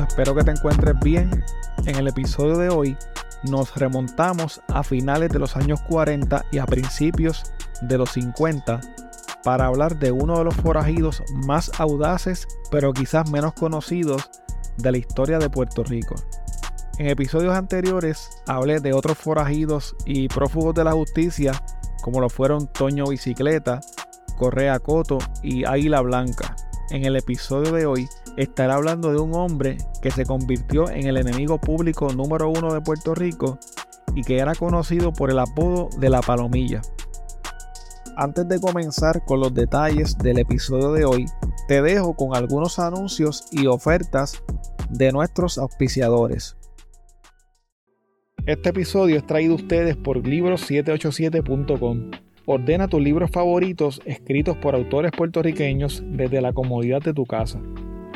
Espero que te encuentres bien. En el episodio de hoy nos remontamos a finales de los años 40 y a principios de los 50 para hablar de uno de los forajidos más audaces, pero quizás menos conocidos de la historia de Puerto Rico. En episodios anteriores hablé de otros forajidos y prófugos de la justicia, como lo fueron Toño Bicicleta, Correa Coto y Águila Blanca. En el episodio de hoy estará hablando de un hombre que se convirtió en el enemigo público número uno de Puerto Rico y que era conocido por el apodo de la palomilla. Antes de comenzar con los detalles del episodio de hoy, te dejo con algunos anuncios y ofertas de nuestros auspiciadores. Este episodio es traído a ustedes por libros787.com. Ordena tus libros favoritos escritos por autores puertorriqueños desde la comodidad de tu casa.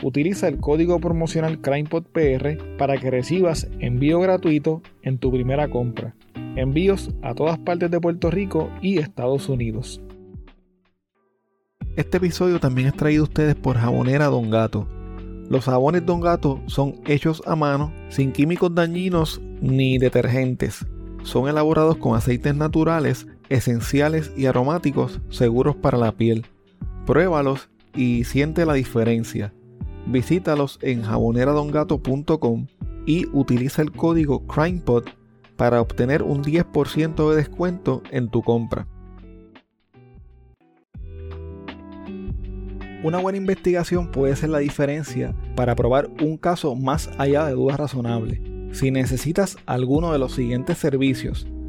Utiliza el código promocional CrimePodPR para que recibas envío gratuito en tu primera compra. Envíos a todas partes de Puerto Rico y Estados Unidos. Este episodio también es traído a ustedes por Jabonera Don Gato. Los jabones Don Gato son hechos a mano, sin químicos dañinos ni detergentes. Son elaborados con aceites naturales, esenciales y aromáticos seguros para la piel. Pruébalos y siente la diferencia. Visítalos en jaboneradongato.com y utiliza el código CrimePod para obtener un 10% de descuento en tu compra. Una buena investigación puede ser la diferencia para probar un caso más allá de dudas razonables. Si necesitas alguno de los siguientes servicios,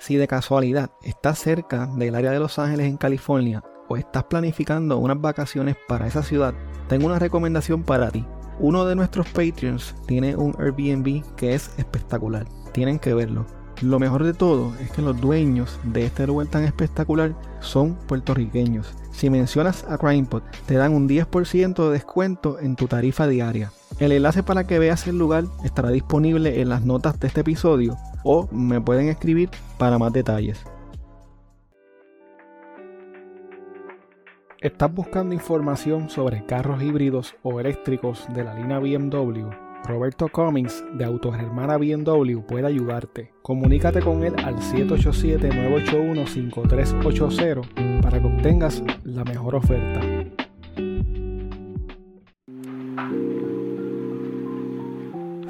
Si de casualidad estás cerca del área de Los Ángeles en California o estás planificando unas vacaciones para esa ciudad, tengo una recomendación para ti. Uno de nuestros Patreons tiene un Airbnb que es espectacular. Tienen que verlo lo mejor de todo es que los dueños de este lugar tan espectacular son puertorriqueños. Si mencionas a CrimePod, te dan un 10% de descuento en tu tarifa diaria. El enlace para que veas el lugar estará disponible en las notas de este episodio o me pueden escribir para más detalles. ¿Estás buscando información sobre carros híbridos o eléctricos de la línea BMW? Roberto Cummings de Autogermana BMW puede ayudarte. Comunícate con él al 787-981-5380 para que obtengas la mejor oferta.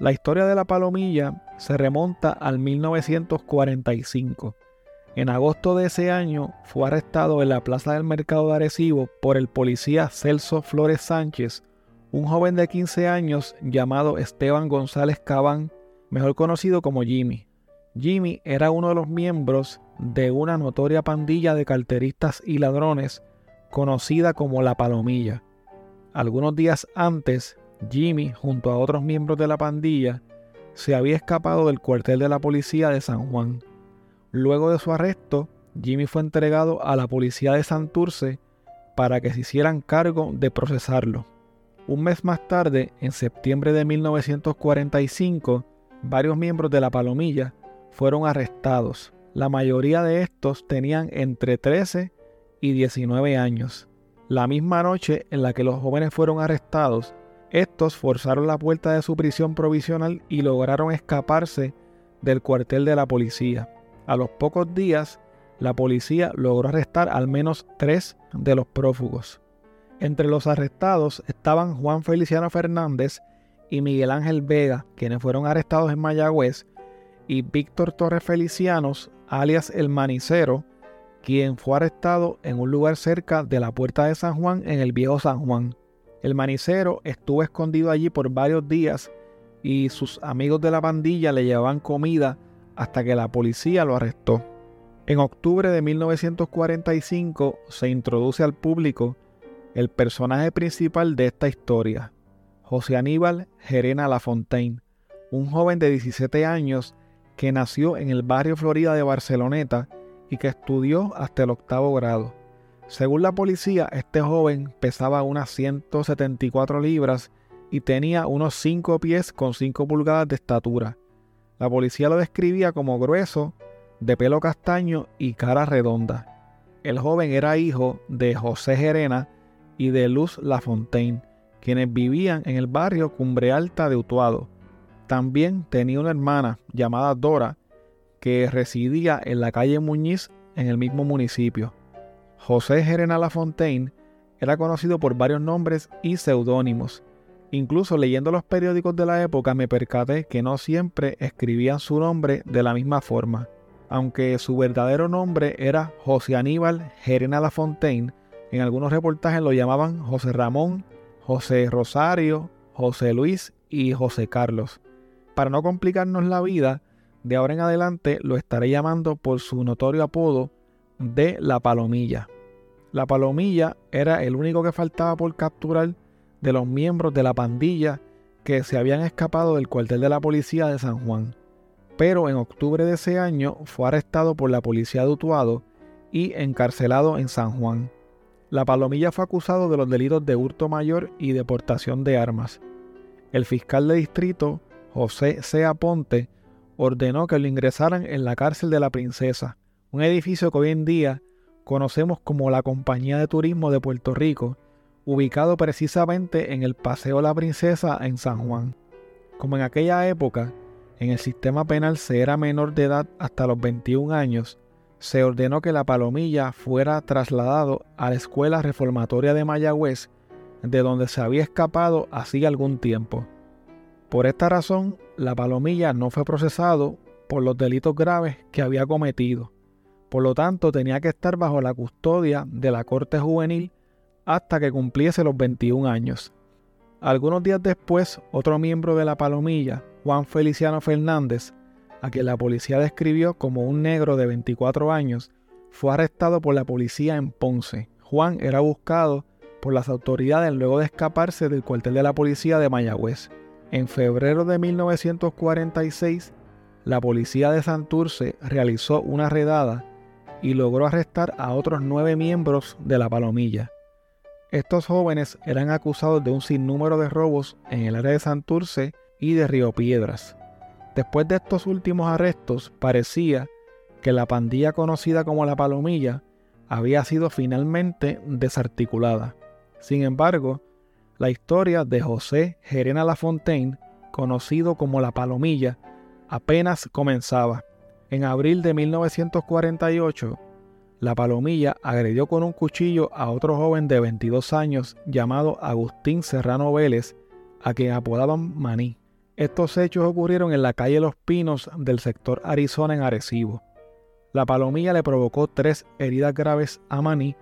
La historia de la palomilla se remonta al 1945. En agosto de ese año fue arrestado en la plaza del mercado de Arecibo por el policía Celso Flores Sánchez, un joven de 15 años llamado Esteban González Cabán, mejor conocido como Jimmy. Jimmy era uno de los miembros de una notoria pandilla de carteristas y ladrones conocida como la Palomilla. Algunos días antes, Jimmy, junto a otros miembros de la pandilla, se había escapado del cuartel de la policía de San Juan. Luego de su arresto, Jimmy fue entregado a la policía de Santurce para que se hicieran cargo de procesarlo. Un mes más tarde, en septiembre de 1945, varios miembros de la Palomilla fueron arrestados. La mayoría de estos tenían entre 13 y 19 años. La misma noche en la que los jóvenes fueron arrestados, estos forzaron la puerta de su prisión provisional y lograron escaparse del cuartel de la policía. A los pocos días, la policía logró arrestar al menos tres de los prófugos. Entre los arrestados estaban Juan Feliciano Fernández y Miguel Ángel Vega, quienes fueron arrestados en Mayagüez, y Víctor Torres Felicianos, alias El Manicero, quien fue arrestado en un lugar cerca de la puerta de San Juan en el viejo San Juan. El manicero estuvo escondido allí por varios días y sus amigos de la pandilla le llevaban comida hasta que la policía lo arrestó. En octubre de 1945 se introduce al público el personaje principal de esta historia, José Aníbal Gerena Lafontaine, un joven de 17 años que nació en el barrio Florida de Barceloneta y que estudió hasta el octavo grado. Según la policía, este joven pesaba unas 174 libras y tenía unos 5 pies con 5 pulgadas de estatura. La policía lo describía como grueso, de pelo castaño y cara redonda. El joven era hijo de José Gerena y de Luz Lafontaine, quienes vivían en el barrio Cumbre Alta de Utuado. También tenía una hermana llamada Dora, que residía en la calle Muñiz en el mismo municipio. José Gerena Lafontaine era conocido por varios nombres y seudónimos. Incluso leyendo los periódicos de la época me percaté que no siempre escribían su nombre de la misma forma. Aunque su verdadero nombre era José Aníbal Gerena Lafontaine, en algunos reportajes lo llamaban José Ramón, José Rosario, José Luis y José Carlos. Para no complicarnos la vida, de ahora en adelante lo estaré llamando por su notorio apodo de la palomilla. La palomilla era el único que faltaba por capturar de los miembros de la pandilla que se habían escapado del cuartel de la policía de San Juan. Pero en octubre de ese año fue arrestado por la policía de Utuado y encarcelado en San Juan. La palomilla fue acusado de los delitos de hurto mayor y deportación de armas. El fiscal de distrito, José C. Ponte, ordenó que lo ingresaran en la cárcel de la Princesa, un edificio que hoy en día conocemos como la Compañía de Turismo de Puerto Rico, ubicado precisamente en el Paseo La Princesa en San Juan. Como en aquella época, en el sistema penal se era menor de edad hasta los 21 años, se ordenó que la palomilla fuera trasladado a la Escuela Reformatoria de Mayagüez, de donde se había escapado hacía algún tiempo. Por esta razón, la palomilla no fue procesado por los delitos graves que había cometido. Por lo tanto, tenía que estar bajo la custodia de la Corte Juvenil hasta que cumpliese los 21 años. Algunos días después, otro miembro de la palomilla, Juan Feliciano Fernández, a quien la policía describió como un negro de 24 años, fue arrestado por la policía en Ponce. Juan era buscado por las autoridades luego de escaparse del cuartel de la policía de Mayagüez. En febrero de 1946, la policía de Santurce realizó una redada y logró arrestar a otros nueve miembros de la Palomilla. Estos jóvenes eran acusados de un sinnúmero de robos en el área de Santurce y de Río Piedras. Después de estos últimos arrestos, parecía que la pandilla conocida como la Palomilla había sido finalmente desarticulada. Sin embargo, la historia de José Gerena Lafontaine, conocido como La Palomilla, apenas comenzaba. En abril de 1948, La Palomilla agredió con un cuchillo a otro joven de 22 años llamado Agustín Serrano Vélez, a quien apodaban Maní. Estos hechos ocurrieron en la calle Los Pinos del sector Arizona en Arecibo. La palomilla le provocó tres heridas graves a Maní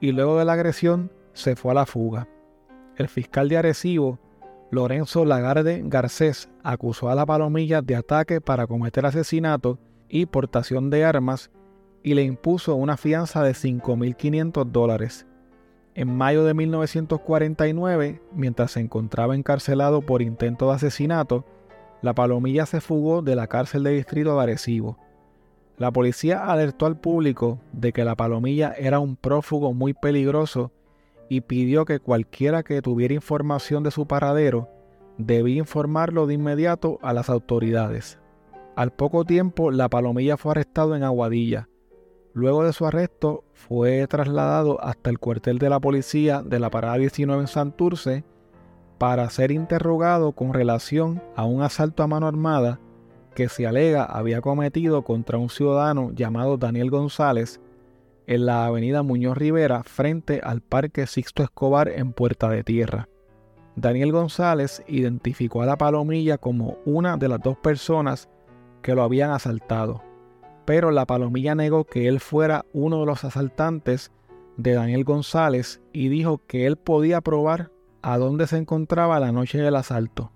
y luego de la agresión se fue a la fuga el fiscal de Arecibo, Lorenzo Lagarde Garcés, acusó a la palomilla de ataque para cometer asesinato y portación de armas y le impuso una fianza de 5.500 dólares. En mayo de 1949, mientras se encontraba encarcelado por intento de asesinato, la palomilla se fugó de la cárcel de distrito de Arecibo. La policía alertó al público de que la palomilla era un prófugo muy peligroso y pidió que cualquiera que tuviera información de su paradero debía informarlo de inmediato a las autoridades. Al poco tiempo, la palomilla fue arrestado en Aguadilla. Luego de su arresto, fue trasladado hasta el cuartel de la policía de la Parada 19 en Santurce para ser interrogado con relación a un asalto a mano armada que se alega había cometido contra un ciudadano llamado Daniel González en la avenida Muñoz Rivera frente al Parque Sixto Escobar en Puerta de Tierra. Daniel González identificó a la palomilla como una de las dos personas que lo habían asaltado, pero la palomilla negó que él fuera uno de los asaltantes de Daniel González y dijo que él podía probar a dónde se encontraba la noche del asalto.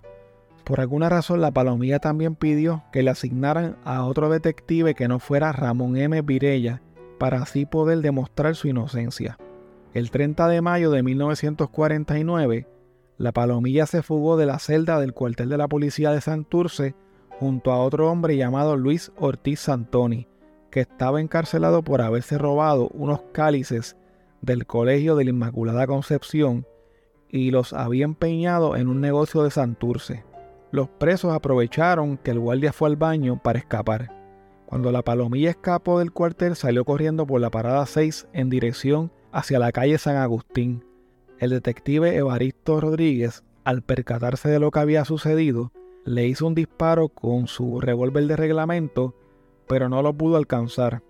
Por alguna razón la palomilla también pidió que le asignaran a otro detective que no fuera Ramón M. Virella para así poder demostrar su inocencia. El 30 de mayo de 1949, la palomilla se fugó de la celda del cuartel de la policía de Santurce junto a otro hombre llamado Luis Ortiz Santoni, que estaba encarcelado por haberse robado unos cálices del Colegio de la Inmaculada Concepción y los había empeñado en un negocio de Santurce. Los presos aprovecharon que el guardia fue al baño para escapar. Cuando la palomilla escapó del cuartel salió corriendo por la parada 6 en dirección hacia la calle San Agustín. El detective Evaristo Rodríguez, al percatarse de lo que había sucedido, le hizo un disparo con su revólver de reglamento, pero no lo pudo alcanzar.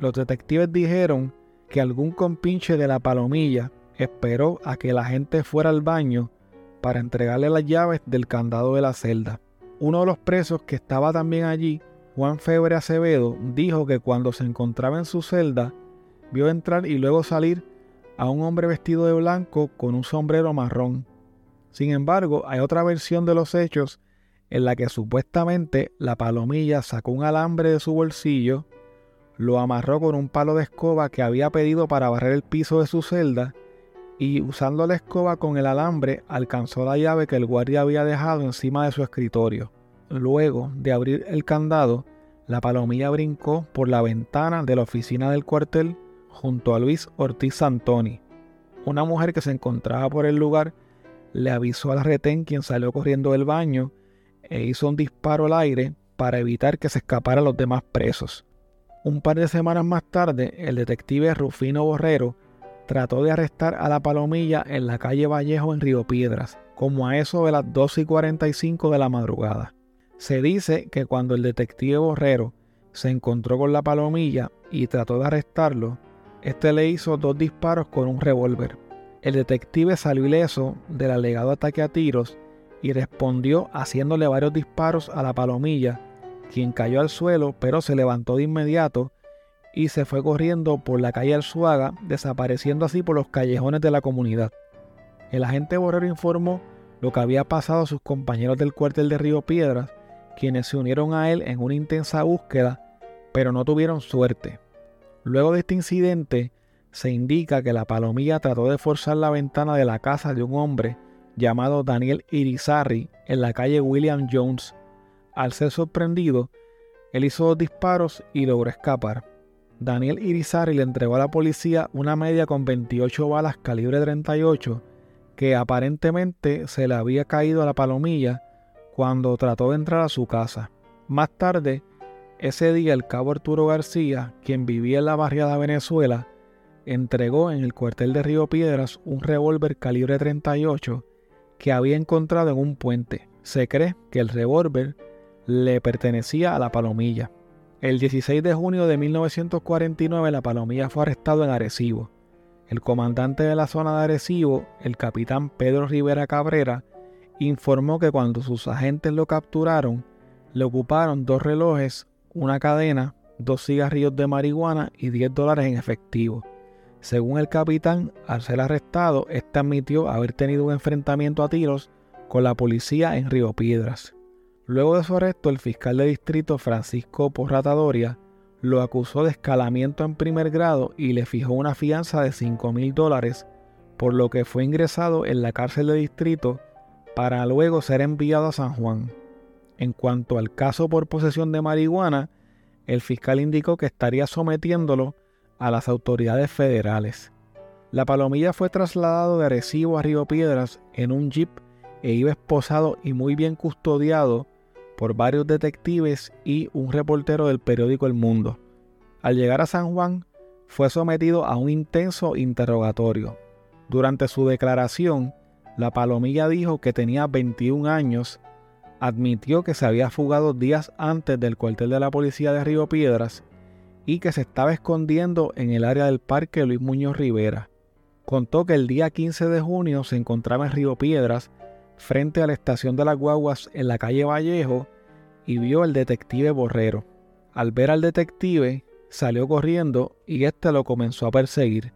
Los detectives dijeron que algún compinche de la palomilla esperó a que la gente fuera al baño para entregarle las llaves del candado de la celda. Uno de los presos que estaba también allí, Juan Febre Acevedo, dijo que cuando se encontraba en su celda, vio entrar y luego salir a un hombre vestido de blanco con un sombrero marrón. Sin embargo, hay otra versión de los hechos en la que supuestamente la palomilla sacó un alambre de su bolsillo, lo amarró con un palo de escoba que había pedido para barrer el piso de su celda y usando la escoba con el alambre alcanzó la llave que el guardia había dejado encima de su escritorio. Luego de abrir el candado, la palomilla brincó por la ventana de la oficina del cuartel junto a Luis Ortiz Santoni. Una mujer que se encontraba por el lugar le avisó al retén quien salió corriendo del baño e hizo un disparo al aire para evitar que se escaparan los demás presos. Un par de semanas más tarde, el detective Rufino Borrero trató de arrestar a la palomilla en la calle Vallejo en Río Piedras, como a eso de las 2 y 45 de la madrugada. Se dice que cuando el detective Borrero se encontró con la palomilla y trató de arrestarlo, este le hizo dos disparos con un revólver. El detective salió ileso del alegado ataque a tiros y respondió haciéndole varios disparos a la palomilla, quien cayó al suelo pero se levantó de inmediato y se fue corriendo por la calle Alzuaga, desapareciendo así por los callejones de la comunidad. El agente Borrero informó lo que había pasado a sus compañeros del cuartel de Río Piedras, quienes se unieron a él en una intensa búsqueda, pero no tuvieron suerte. Luego de este incidente, se indica que la palomilla trató de forzar la ventana de la casa de un hombre llamado Daniel Irizarry en la calle William Jones. Al ser sorprendido, él hizo dos disparos y logró escapar. Daniel Irizarry le entregó a la policía una media con 28 balas calibre 38 que aparentemente se le había caído a la palomilla cuando trató de entrar a su casa. Más tarde, ese día el cabo Arturo García, quien vivía en la barriada Venezuela, entregó en el cuartel de Río Piedras un revólver calibre 38 que había encontrado en un puente. Se cree que el revólver le pertenecía a la palomilla. El 16 de junio de 1949 la palomilla fue arrestado en Arecibo. El comandante de la zona de Arecibo, el capitán Pedro Rivera Cabrera, informó que cuando sus agentes lo capturaron, le ocuparon dos relojes, una cadena, dos cigarrillos de marihuana y 10 dólares en efectivo. Según el capitán, al ser arrestado, este admitió haber tenido un enfrentamiento a tiros con la policía en Río Piedras. Luego de su arresto, el fiscal de distrito Francisco Porratadoria lo acusó de escalamiento en primer grado y le fijó una fianza de 5 mil dólares, por lo que fue ingresado en la cárcel de distrito para luego ser enviado a San Juan. En cuanto al caso por posesión de marihuana, el fiscal indicó que estaría sometiéndolo a las autoridades federales. La palomilla fue trasladado de Arecibo a Río Piedras en un jeep e iba esposado y muy bien custodiado por varios detectives y un reportero del periódico El Mundo. Al llegar a San Juan, fue sometido a un intenso interrogatorio. Durante su declaración, la palomilla dijo que tenía 21 años, admitió que se había fugado días antes del cuartel de la policía de Río Piedras y que se estaba escondiendo en el área del parque Luis Muñoz Rivera. Contó que el día 15 de junio se encontraba en Río Piedras, frente a la estación de las guaguas en la calle Vallejo, y vio al detective Borrero. Al ver al detective, salió corriendo y éste lo comenzó a perseguir.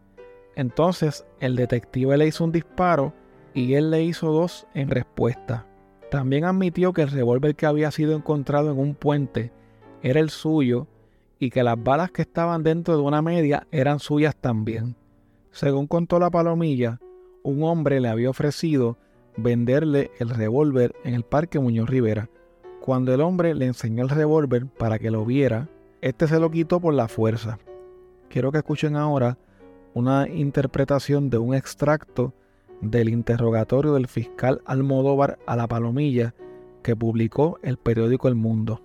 Entonces el detective le hizo un disparo y él le hizo dos en respuesta. También admitió que el revólver que había sido encontrado en un puente era el suyo y que las balas que estaban dentro de una media eran suyas también. Según contó la palomilla, un hombre le había ofrecido venderle el revólver en el Parque Muñoz Rivera. Cuando el hombre le enseñó el revólver para que lo viera, este se lo quitó por la fuerza. Quiero que escuchen ahora una interpretación de un extracto del interrogatorio del fiscal Almodóvar a la Palomilla que publicó el periódico El Mundo.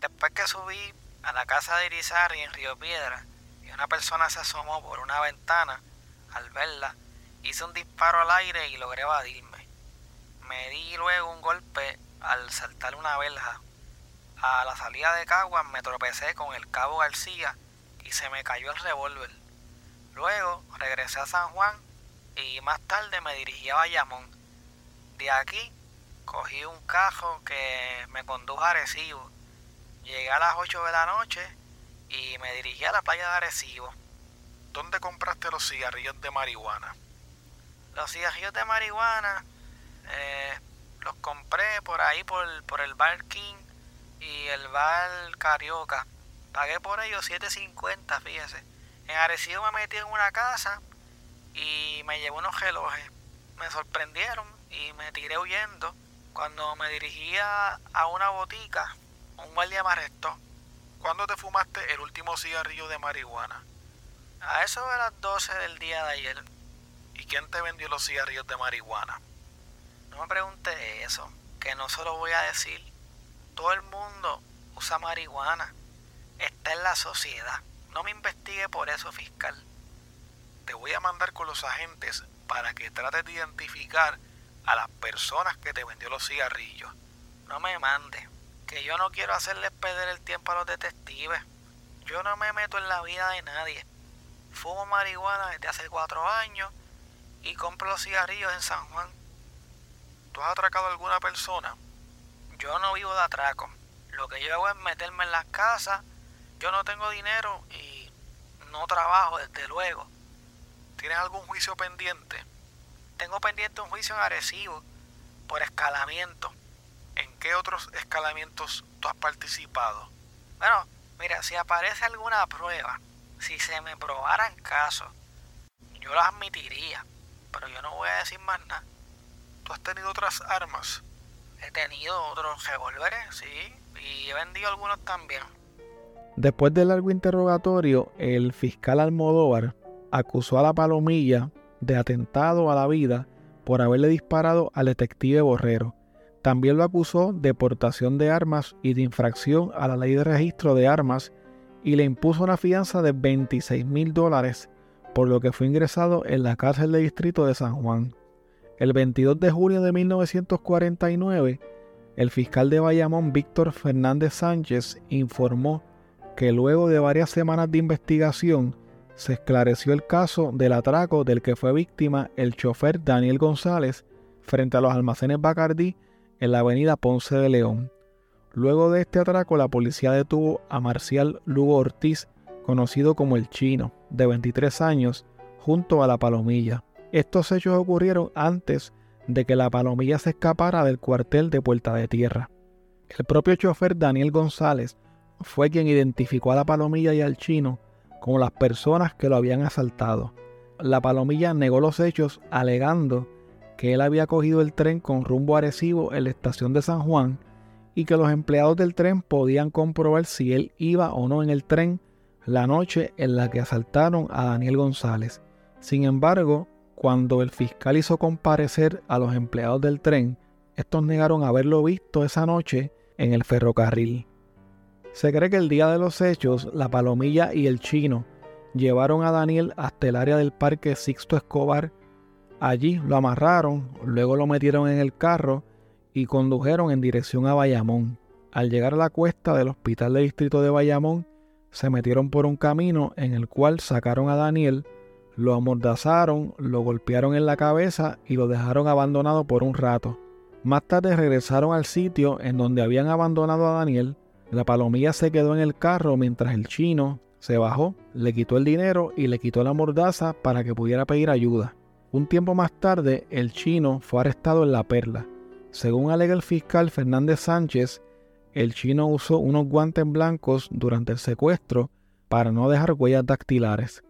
Después que subí a la casa de Irizarry en Río Piedra y una persona se asomó por una ventana, al verla, hice un disparo al aire y logré evadirme. Me di luego un golpe al saltar una verja. A la salida de Caguas me tropecé con el cabo García y se me cayó el revólver. Luego regresé a San Juan y más tarde me dirigí a Bayamón. De aquí cogí un cajo que me condujo a Arecibo. Llegué a las 8 de la noche y me dirigí a la playa de Arecibo. ¿Dónde compraste los cigarrillos de marihuana? Los cigarrillos de marihuana eh, los compré por ahí por, por el Bar King y el Bar Carioca. Pagué por ellos 7.50, fíjese. En Arecibo me metí en una casa y me llevó unos relojes. Me sorprendieron y me tiré huyendo. Cuando me dirigía a una botica, un guardia me arrestó. ¿Cuándo te fumaste el último cigarrillo de marihuana? A eso de las 12 del día de ayer. ¿Y quién te vendió los cigarrillos de marihuana? No me pregunte eso, que no se lo voy a decir. Todo el mundo usa marihuana. Está en la sociedad. No me investigue por eso, fiscal te voy a mandar con los agentes para que trates de identificar a las personas que te vendió los cigarrillos. No me mande, que yo no quiero hacerles perder el tiempo a los detectives. Yo no me meto en la vida de nadie. Fumo marihuana desde hace cuatro años y compro los cigarrillos en San Juan. ¿Tú has atracado a alguna persona? Yo no vivo de atraco. Lo que yo hago es meterme en las casas. Yo no tengo dinero y no trabajo, desde luego. ¿Tienes algún juicio pendiente? Tengo pendiente un juicio en por escalamiento. ¿En qué otros escalamientos tú has participado? Bueno, mira, si aparece alguna prueba, si se me probaran casos, yo las admitiría, pero yo no voy a decir más nada. ¿Tú has tenido otras armas? He tenido otros revólveres, sí, y he vendido algunos también. Después del largo interrogatorio, el fiscal Almodóvar acusó a la palomilla de atentado a la vida por haberle disparado al detective Borrero. También lo acusó de portación de armas y de infracción a la ley de registro de armas y le impuso una fianza de 26 mil dólares, por lo que fue ingresado en la cárcel de distrito de San Juan. El 22 de junio de 1949, el fiscal de Bayamón, Víctor Fernández Sánchez, informó que luego de varias semanas de investigación, se esclareció el caso del atraco del que fue víctima el chofer Daniel González frente a los almacenes Bacardí en la avenida Ponce de León. Luego de este atraco, la policía detuvo a Marcial Lugo Ortiz, conocido como el Chino, de 23 años, junto a la Palomilla. Estos hechos ocurrieron antes de que la Palomilla se escapara del cuartel de Puerta de Tierra. El propio chofer Daniel González fue quien identificó a la Palomilla y al Chino como las personas que lo habían asaltado. La palomilla negó los hechos alegando que él había cogido el tren con rumbo Arecibo en la estación de San Juan y que los empleados del tren podían comprobar si él iba o no en el tren la noche en la que asaltaron a Daniel González. Sin embargo, cuando el fiscal hizo comparecer a los empleados del tren, estos negaron haberlo visto esa noche en el ferrocarril. Se cree que el día de los hechos, la palomilla y el chino llevaron a Daniel hasta el área del parque Sixto Escobar. Allí lo amarraron, luego lo metieron en el carro y condujeron en dirección a Bayamón. Al llegar a la cuesta del hospital de distrito de Bayamón, se metieron por un camino en el cual sacaron a Daniel, lo amordazaron, lo golpearon en la cabeza y lo dejaron abandonado por un rato. Más tarde regresaron al sitio en donde habían abandonado a Daniel. La palomilla se quedó en el carro mientras el chino se bajó, le quitó el dinero y le quitó la mordaza para que pudiera pedir ayuda. Un tiempo más tarde, el chino fue arrestado en La Perla. Según alega el fiscal Fernández Sánchez, el chino usó unos guantes blancos durante el secuestro para no dejar huellas dactilares.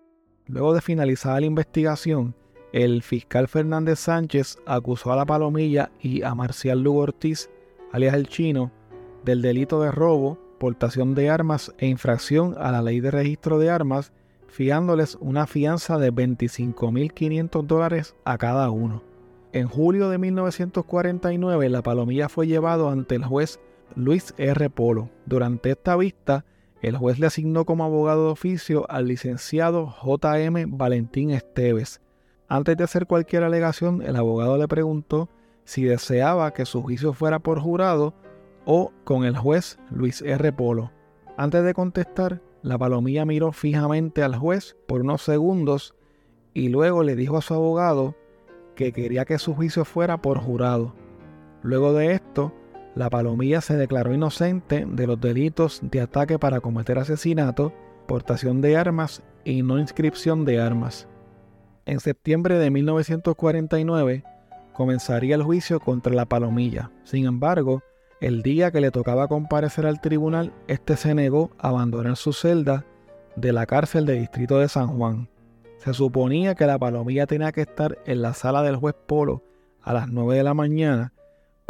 Luego de finalizada la investigación, el fiscal Fernández Sánchez acusó a la Palomilla y a Marcial Lugo Ortiz, alias el chino, del delito de robo, portación de armas e infracción a la ley de registro de armas, fiándoles una fianza de 25.500 dólares a cada uno. En julio de 1949, la Palomilla fue llevado ante el juez Luis R. Polo. Durante esta vista, el juez le asignó como abogado de oficio al licenciado J.M. Valentín Esteves. Antes de hacer cualquier alegación, el abogado le preguntó si deseaba que su juicio fuera por jurado o con el juez Luis R. Polo. Antes de contestar, la palomilla miró fijamente al juez por unos segundos y luego le dijo a su abogado que quería que su juicio fuera por jurado. Luego de esto, la palomilla se declaró inocente de los delitos de ataque para cometer asesinato, portación de armas y no inscripción de armas. En septiembre de 1949 comenzaría el juicio contra la palomilla. Sin embargo, el día que le tocaba comparecer al tribunal, este se negó a abandonar su celda de la cárcel del distrito de San Juan. Se suponía que la palomilla tenía que estar en la sala del juez Polo a las 9 de la mañana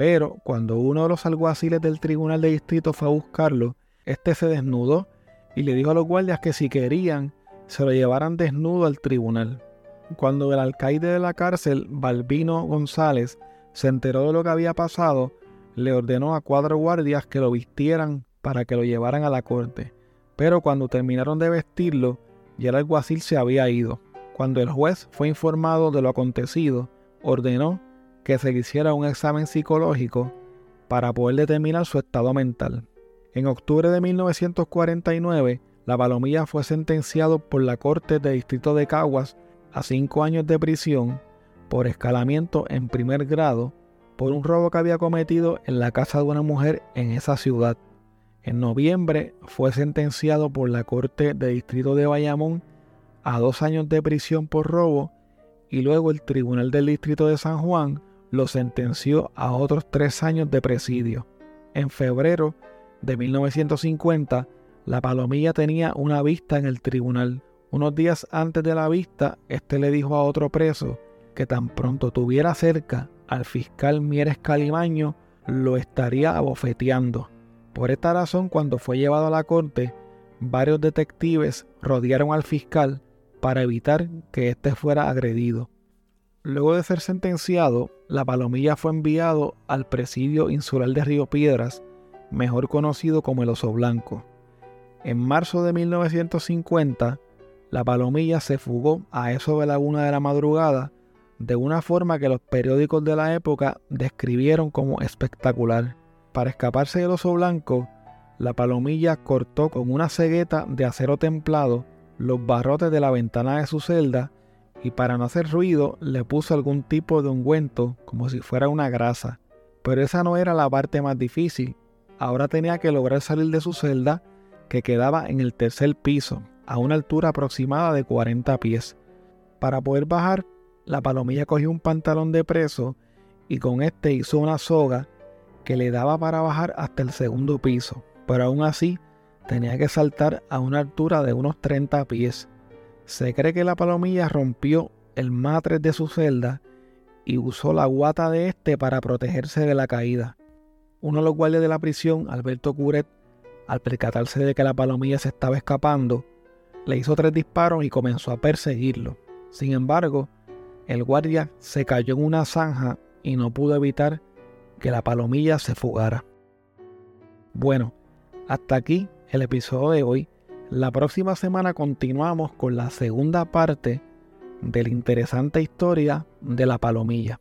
pero cuando uno de los alguaciles del tribunal de distrito fue a buscarlo, este se desnudó y le dijo a los guardias que si querían, se lo llevaran desnudo al tribunal. Cuando el alcaide de la cárcel, Balbino González, se enteró de lo que había pasado, le ordenó a cuatro guardias que lo vistieran para que lo llevaran a la corte. Pero cuando terminaron de vestirlo, ya el alguacil se había ido. Cuando el juez fue informado de lo acontecido, ordenó que se hiciera un examen psicológico para poder determinar su estado mental. En octubre de 1949, la Palomilla fue sentenciado por la Corte de Distrito de Caguas a cinco años de prisión por escalamiento en primer grado por un robo que había cometido en la casa de una mujer en esa ciudad. En noviembre fue sentenciado por la Corte de Distrito de Bayamón a dos años de prisión por robo y luego el Tribunal del Distrito de San Juan lo sentenció a otros tres años de presidio. En febrero de 1950, la palomilla tenía una vista en el tribunal. Unos días antes de la vista, este le dijo a otro preso que tan pronto tuviera cerca al fiscal Mieres Calimaño, lo estaría abofeteando. Por esta razón, cuando fue llevado a la corte, varios detectives rodearon al fiscal para evitar que éste fuera agredido. Luego de ser sentenciado, la palomilla fue enviado al presidio insular de Río Piedras, mejor conocido como el Oso Blanco. En marzo de 1950, la palomilla se fugó a eso de la una de la madrugada de una forma que los periódicos de la época describieron como espectacular. Para escaparse del oso blanco, la palomilla cortó con una cegueta de acero templado los barrotes de la ventana de su celda y para no hacer ruido le puso algún tipo de ungüento como si fuera una grasa. Pero esa no era la parte más difícil. Ahora tenía que lograr salir de su celda que quedaba en el tercer piso, a una altura aproximada de 40 pies. Para poder bajar, la palomilla cogió un pantalón de preso y con este hizo una soga que le daba para bajar hasta el segundo piso, pero aún así tenía que saltar a una altura de unos 30 pies. Se cree que la palomilla rompió el matres de su celda y usó la guata de este para protegerse de la caída. Uno de los guardias de la prisión, Alberto Curet, al percatarse de que la palomilla se estaba escapando, le hizo tres disparos y comenzó a perseguirlo. Sin embargo, el guardia se cayó en una zanja y no pudo evitar que la palomilla se fugara. Bueno, hasta aquí el episodio de hoy. La próxima semana continuamos con la segunda parte de la interesante historia de la palomilla.